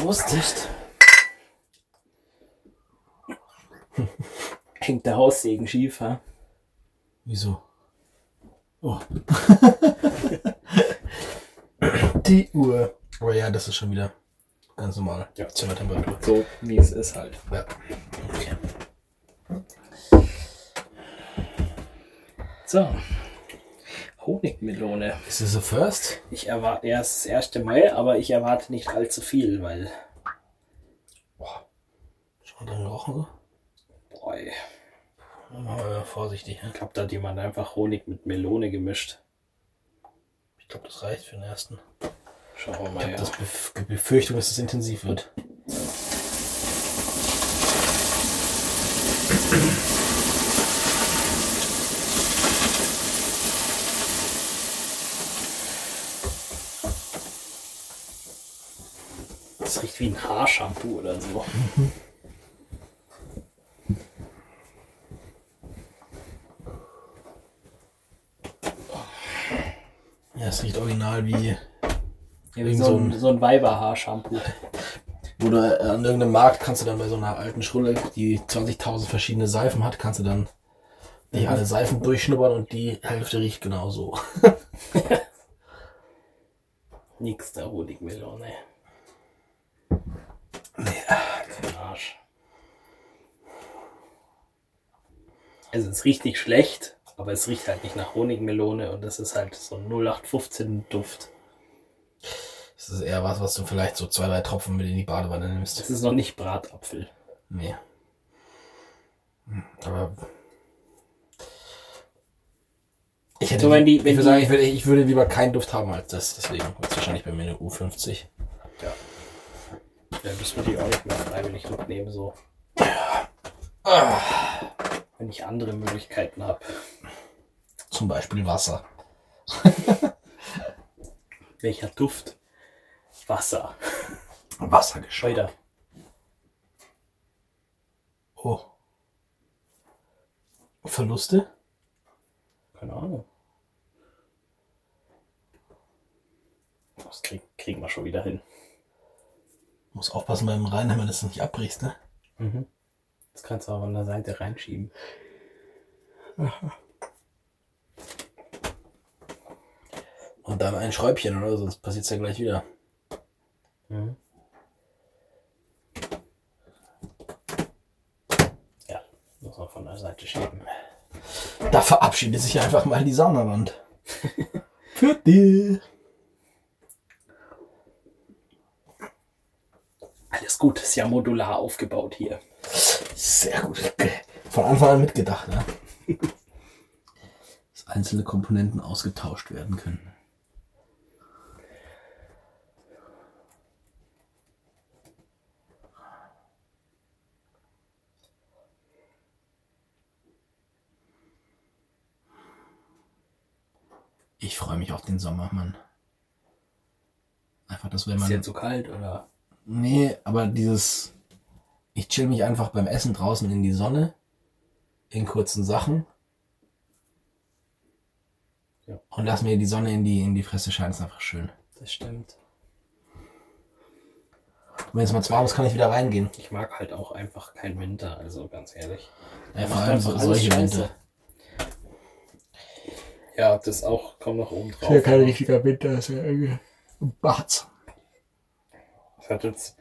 Prost. Hängt der Haussegen schief, ha? Wieso? Oh. Die Uhr. Oh ja, das ist schon wieder ganz normal. Ja. Zimmertemperatur. So wie es ist halt. Ja. Okay. So. Honigmelone. Ist es a first? Ich erwarte erst das erste Mal, aber ich erwarte nicht allzu viel, weil. Boah. Schon drin gerochen so? Boah, ey, mal vorsichtig. Ne? ich glaube, da hat jemand einfach Honig mit Melone gemischt. Ich glaube, das reicht für den ersten. Schauen wir Ich mal. habe Ja. das Bef Befürchtung, dass es intensiv wird. Das riecht wie ein Haarshampoo oder so. Ja, es riecht original wie, Ja, wie so ein, so ein Weiberhaarshampoo. du äh, an irgendeinem Markt kannst du dann bei so einer alten Schrulle, die 20.000 verschiedene Seifen hat, kannst du dann die alle Seifen durchschnuppern und die Hälfte riecht genauso. Nix der Honigmelone. Nee. Für Arsch. Also es ist richtig schlecht, aber es riecht halt nicht nach Honigmelone und das ist halt so ein 0815 Duft. Das ist eher was, was du vielleicht so zwei, drei Tropfen mit in die Badewanne nimmst. Das ist noch nicht Bratapfel. Nee. Hm, Aber. Ich hätte. So, wenn die- ich wenn würde die- sagen, ich würde, ich würde lieber keinen Duft haben als das. Deswegen wird es wahrscheinlich bei mir eine U50. Ja. Ja, das würde ich auch nicht mehr freiwillig mitnehmen, so. Wenn ich andere Möglichkeiten habe. Zum Beispiel Wasser. Welcher Duft? Wasser. Wassergeschmack. Weiter. Oh. Verluste? Keine Ahnung. Das krieg, kriegen wir schon wieder hin. Muss aufpassen beim Reinheimer, dass du nicht abbrichst, ne? Mhm. Das kannst du auch an der Seite reinschieben. Und dann ein Schräubchen oder so, sonst passiert es ja gleich wieder. Mhm. Ja, muss man von der Seite schieben. Da verabschiedet sich einfach mal die Saunawand. Für dich. Alles gut, ist ja modular aufgebaut hier. Sehr gut. Von Anfang an mitgedacht, ne? Dass einzelne Komponenten ausgetauscht werden können. Ich freue mich auf den Sommer, Mann. Einfach, dass wenn Ist man. jetzt zu kalt oder? Nee, aber dieses, ich chill mich einfach beim Essen draußen in die Sonne, in kurzen Sachen. Ja. Und lass mir die Sonne in die, in die Fresse scheinen, ist einfach schön. Das stimmt. Und wenn es mal zu warm ist, kann ich wieder reingehen. Ich mag halt auch einfach keinen Winter, also ganz ehrlich. Ja, vor allem so, solche scheiße. Winter. Ja, das auch, kommt noch oben drauf. richtiger Winter, ist ja irgendwie ein Batz. Es hat jetzt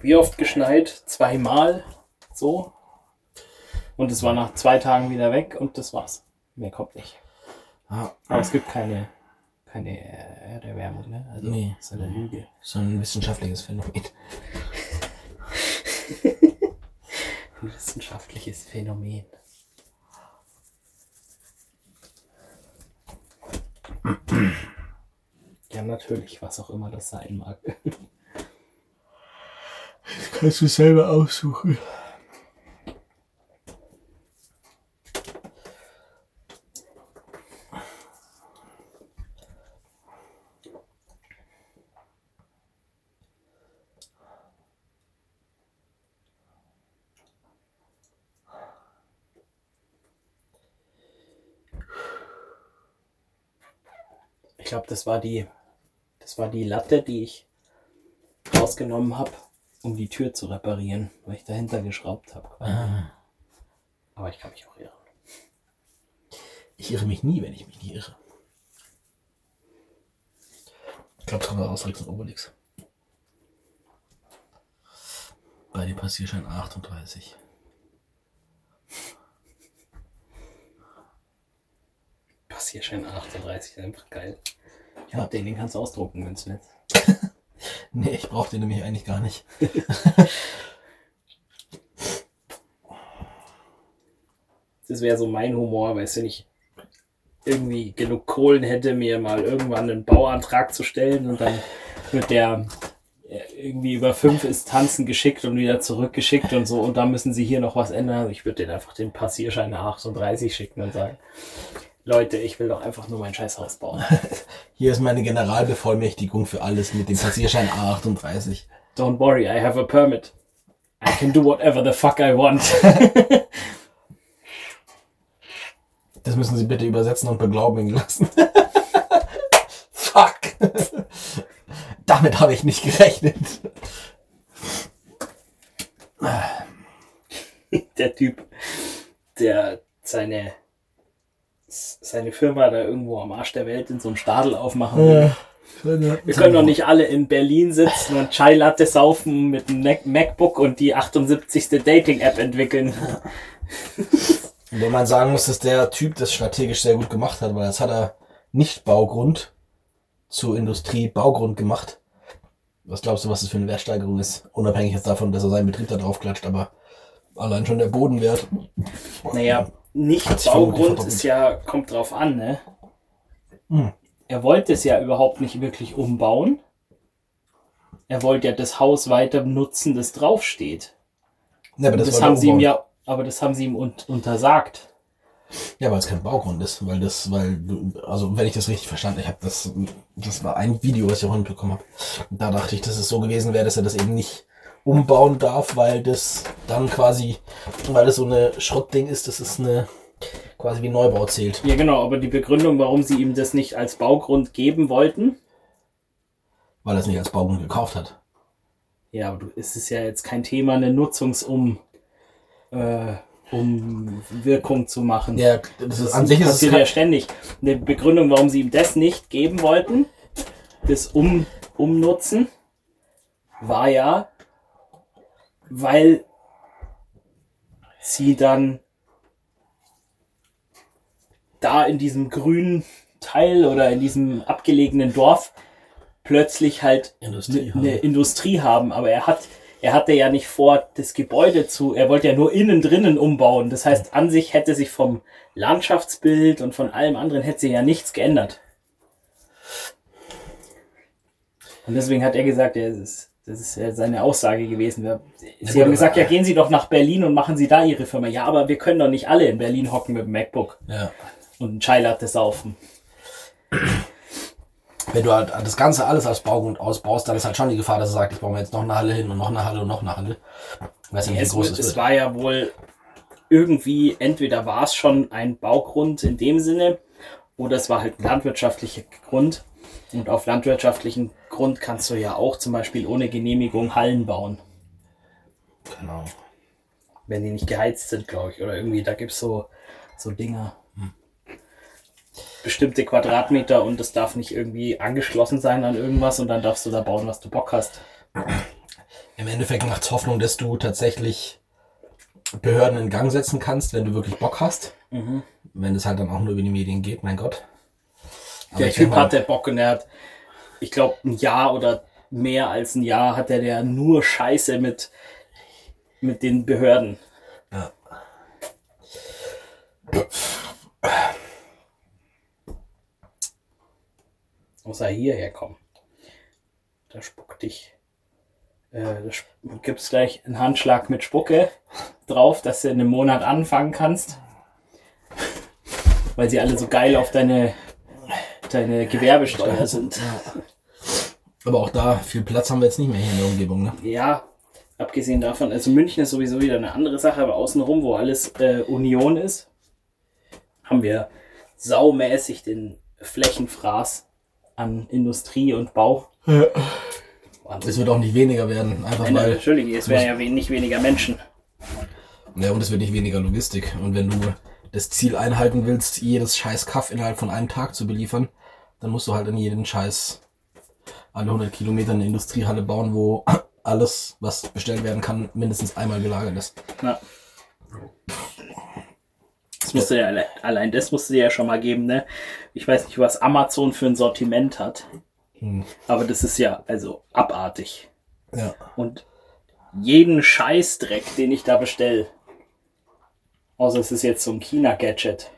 wie oft geschneit? Zweimal so. Und es war nach zwei Tagen wieder weg und das war's. Mehr kommt nicht. Ja, Aber es gibt keine, keine Erderwärmung, ne? Also, Nee. Ist eine Lüge. so ein wissenschaftliches Phänomen. Ein wissenschaftliches Phänomen. Ja, natürlich, was auch immer das sein mag. Kannst du selber aussuchen. Ich glaube, das war die, das war die Latte, die ich rausgenommen habe, um die Tür zu reparieren, weil ich dahinter geschraubt habe. Ah. Aber ich kann mich auch irren. Ich irre mich nie, wenn ich mich nicht irre. Ich glaube, es kommt aus Rex und Obelix. Bei dem Passierschein 38. Passierschein 38, ist einfach geil. Ich Ja. den, den kannst du ausdrucken, wenn's willst. Nee, ich brauche den nämlich eigentlich gar nicht. Das wäre so mein Humor, weißt du, wenn ich irgendwie genug Kohlen hätte, mir mal irgendwann einen Bauantrag zu stellen und dann wird der äh, irgendwie über fünf ist tanzen geschickt und wieder zurückgeschickt und so und da müssen sie hier noch was ändern. Ich würde den einfach den Passierschein nach 38 schicken und sagen, Leute, ich will doch einfach nur mein scheiß Haus bauen. Hier ist meine Generalbevollmächtigung für alles mit dem Passierschein A38. Don't worry, I have a permit. I can do whatever the fuck I want. Das müssen Sie bitte übersetzen und beglaubigen lassen. Fuck. Damit habe ich nicht gerechnet. der Typ, der seine, seine Firma da irgendwo am Arsch der Welt in so einem Stadel aufmachen will. Wir können doch nicht alle in Berlin sitzen und Chai Latte saufen mit einem Mac- MacBook und die 78. Dating-App entwickeln. Und Wenn man sagen muss, dass der Typ das strategisch sehr gut gemacht hat, weil das hat er nicht Baugrund zu Industrie Baugrund gemacht. Was glaubst du, was das für eine Wertsteigerung ist? Unabhängig jetzt davon, dass er seinen Betrieb da drauf klatscht, aber allein schon der Bodenwert. Naja, nicht Baugrund ist ja, kommt drauf an, ne? Hm. Er wollte es ja überhaupt nicht wirklich umbauen. Er wollte ja das Haus weiter nutzen, das draufsteht. Ja, aber Das, das, haben sie ihm ja, aber das haben sie ihm un untersagt. Ja, weil es kein Baugrund ist, weil das, weil du, also wenn ich das richtig verstanden, ich habe das, das war ein Video, was ich auch mitbekommen habe. Da dachte ich, dass es so gewesen wäre, dass er das eben nicht umbauen darf, weil das dann quasi, weil das so eine Schrottding ist, das ist eine quasi wie Neubau zählt. Ja, genau, aber die Begründung, warum sie ihm das nicht als Baugrund geben wollten, Weil er es nicht als Baugrund gekauft hat. ja, aber du, es ist ja jetzt kein Thema, eine Nutzungsum, äh, um Wirkung zu machen. Ja, das ist Das an sich ist es passiert kein, ja ständig. Eine Begründung, warum sie ihm das nicht geben wollten, das um, Umnutzen, war ja, weil sie dann da in diesem grünen Teil oder in diesem abgelegenen Dorf plötzlich halt Industrie eine haben. Industrie haben. Aber er hat, er hatte ja nicht vor, das Gebäude zu, er wollte ja nur innen drinnen umbauen. Das heißt, an sich hätte sich vom Landschaftsbild und von allem anderen hätte sich ja nichts geändert. Und deswegen hat er gesagt, das ist, das ist ja seine Aussage gewesen. Sie haben gesagt, ja, gehen Sie doch nach Berlin und machen Sie da Ihre Firma. Ja, aber wir können doch nicht alle in Berlin hocken mit dem MacBook ja. und ein Chai Latte saufen. Wenn du halt das Ganze alles als Baugrund ausbaust, dann ist halt schon die Gefahr, dass er sagt, ich baue mir jetzt noch eine Halle hin und noch eine Halle und noch eine Halle. Weiß ja nicht, wie Es, groß es es wird. war ja wohl irgendwie, entweder war es schon ein Baugrund in dem Sinne, oder es war halt ein landwirtschaftlicher Grund. Und auf landwirtschaftlichen Grund kannst du ja auch zum Beispiel ohne Genehmigung Hallen bauen, Genau. wenn die nicht geheizt sind, glaube ich. Oder irgendwie, da gibt's so, so Dinger. Bestimmte Quadratmeter und es darf nicht irgendwie angeschlossen sein an irgendwas und dann darfst du da bauen, was du Bock hast. Im Endeffekt macht es Hoffnung, dass du tatsächlich Behörden in Gang setzen kannst, wenn du wirklich Bock hast. Mhm. Wenn es halt dann auch nur über die Medien geht, mein Gott. Aber Der Typ mal, hatte Bock und er hat, ich glaube, ein Jahr oder mehr als ein Jahr hat er der nur Scheiße mit, mit den Behörden. Ja. Muss er hierher kommen. Da spuckt dich. Äh, da sp- gibt's gleich einen Handschlag mit Spucke drauf, dass du in einem Monat anfangen kannst. Weil sie alle so geil auf deine, deine Gewerbesteuer sind. Aber auch da, viel Platz haben wir jetzt nicht mehr hier in der Umgebung, ne? Ja, abgesehen davon, also München ist sowieso wieder eine andere Sache, aber außenrum, wo alles äh, Union ist, haben wir saumäßig den Flächenfraß an Industrie und Bau. Wahnsinn. Es wird auch nicht weniger werden, einfach Nein, weil. Entschuldige, es wären ja nicht weniger Menschen. Ja, und es wird nicht weniger Logistik. Und wenn du das Ziel einhalten willst, jedes scheiß Kaff innerhalb von einem Tag zu beliefern, dann musst du halt in jeden scheiß alle 100 Kilometer eine Industriehalle bauen, wo alles, was bestellt werden kann, mindestens einmal gelagert ist. Ja. Das musste ja, alle- allein das musste dir ja schon mal geben, ne? Ich weiß nicht, was Amazon für ein Sortiment hat. Hm. Aber das ist ja also abartig. Ja. Und jeden Scheißdreck, den ich da bestell, außer es ist jetzt so ein China-Gadget,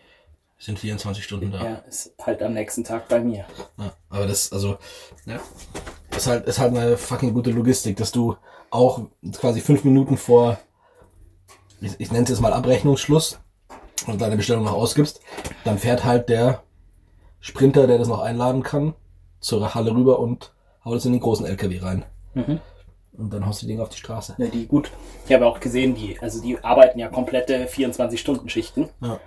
Sind 24 Stunden da. ja, ist halt am nächsten Tag bei mir. Ja, aber das, also, ja, ist halt, ist halt eine fucking gute Logistik, dass du auch quasi fünf Minuten vor, ich, ich nenne es jetzt mal Abrechnungsschluss und deine Bestellung noch ausgibst, dann fährt halt der Sprinter, der das noch einladen kann, zur Halle rüber und haut es in den großen LKW rein. Mhm. Und dann haust du die Dinge auf die Straße. Ja, die gut. Ich habe auch gesehen, die, also die arbeiten ja komplette 24-Stunden-Schichten. Ja.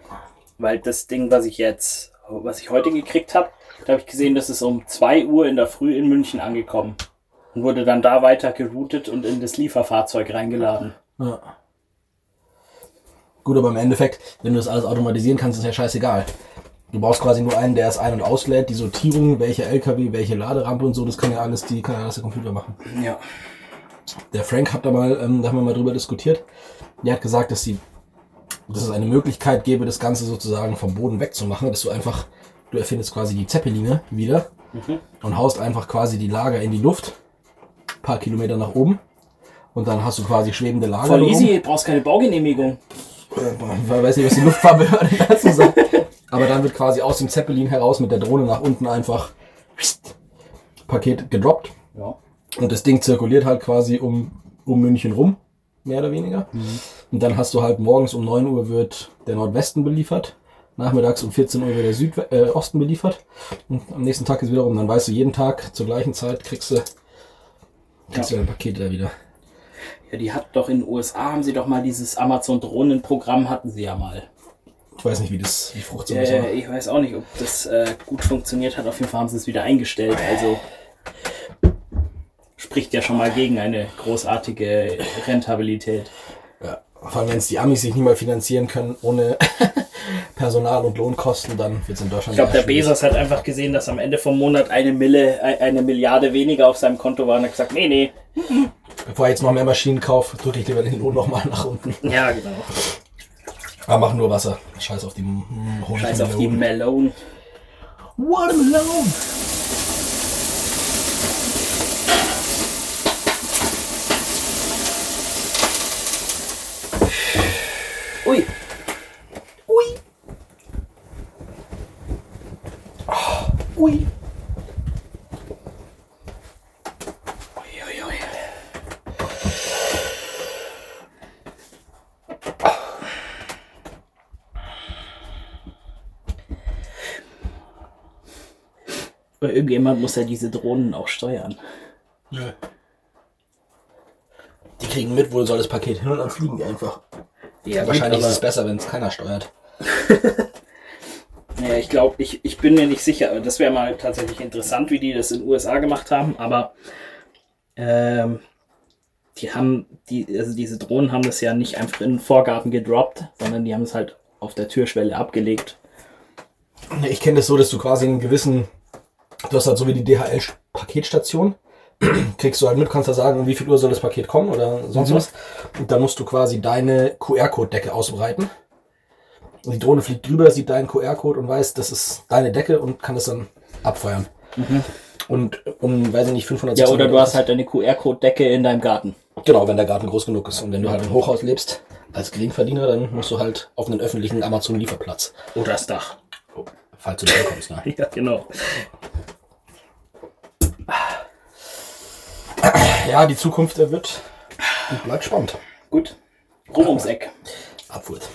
Weil das Ding, was ich jetzt, was ich heute gekriegt habe, da habe ich gesehen, das ist um 2 Uhr in der Früh in München angekommen. Und wurde dann da weiter geroutet und in das Lieferfahrzeug reingeladen. Ja. Gut, aber im Endeffekt, wenn du das alles automatisieren kannst, ist ja scheißegal. Du brauchst quasi nur einen, der es ein- und auslädt, die Sortierung, welche LKW, welche Laderampe und so, das kann ja alles, die kann ja alles der Computer machen. Ja. Der Frank hat da mal, ähm, da haben wir mal drüber diskutiert. Der hat gesagt, dass die, dass es eine Möglichkeit gäbe, das Ganze sozusagen vom Boden wegzumachen, dass du einfach, du erfindest quasi die Zeppeline wieder und haust einfach quasi die Lager in die Luft, paar Kilometer nach oben und dann hast du quasi schwebende Lager. Voll easy, brauchst keine Baugenehmigung. Ich weiß nicht, was die Luftfahrtbehörde dazu sagt. Aber dann wird quasi aus dem Zeppelin heraus mit der Drohne nach unten einfach Paket gedroppt. Ja. Und das Ding zirkuliert halt quasi um, um München rum, mehr oder weniger. Und dann hast du halt morgens um 9 Uhr wird der Nordwesten beliefert. Nachmittags um 14 Uhr wird der Südosten äh, beliefert. Und am nächsten Tag ist wiederum, dann weißt du, jeden Tag zur gleichen Zeit kriegst du, kriegst du dein Paket da wieder. Ja, die hat doch in den USA, haben sie doch mal dieses Amazon-Drohnen-Programm, hatten sie ja mal. Ich weiß nicht, wie das, wie fruchtsam das war. Äh, ich weiß auch nicht, ob das äh, gut funktioniert hat. Auf jeden Fall haben sie es wieder eingestellt. Also spricht ja schon mal gegen eine großartige Rentabilität. Ja, vor allem, wenn es die Amis sich nicht mal finanzieren können ohne Personal- und Lohnkosten, dann wird es in Deutschland Ich glaube, der schwierig. Bezos hat einfach gesehen, dass am Ende vom Monat eine Mille, äh, eine Milliarde weniger auf seinem Konto war und hat gesagt, nee, nee. Bevor ich jetzt noch mehr Maschinen kaufe, drücke ich lieber den Lohn nochmal nach unten. Ja, genau. Aber mach nur Wasser. Scheiß auf die Honig Scheiß auf die Melone. Watermelon. Ui. Ui. Ah, Ui. Ui, ui, ui. Aber Irgendjemand muss ja diese Drohnen auch steuern. Die kriegen mit, wo soll das Paket hin und dann fliegen die einfach. Ja, Wahrscheinlich gut, ist es besser, wenn es keiner steuert. Ja, ich glaube, ich, ich bin mir nicht sicher. Das wäre mal tatsächlich interessant, wie die das in den USA gemacht haben, aber ähm, die haben, die, also diese Drohnen haben das ja nicht einfach in den Vorgarten gedroppt, sondern die haben es halt auf der Türschwelle abgelegt. Ich kenne das so, dass du quasi einen gewissen, du hast halt so wie die DHL-Paketstation, kriegst du halt mit, kannst da sagen, um wie viel Uhr soll das Paket kommen oder sonst was. Und dann musst du quasi deine QR-Code-Decke ausbreiten. Und die Drohne fliegt drüber, sieht deinen QR-Code und weiß, das ist deine Decke und kann es dann abfeuern. Und um, weiß ich nicht, 500 Ja, oder 600 du hast halt eine QR-Code-Decke in deinem Garten. Genau, wenn der Garten groß genug ist. Und wenn du halt im Hochhaus lebst, als Geringverdiener, dann musst du halt auf einen öffentlichen Amazon-Lieferplatz. Oder das Dach. Falls du da kommst, ne? Ja, genau. Ja, die Zukunft wird und bleibt spannend. Gut. Rum ums Eck. Abwurz.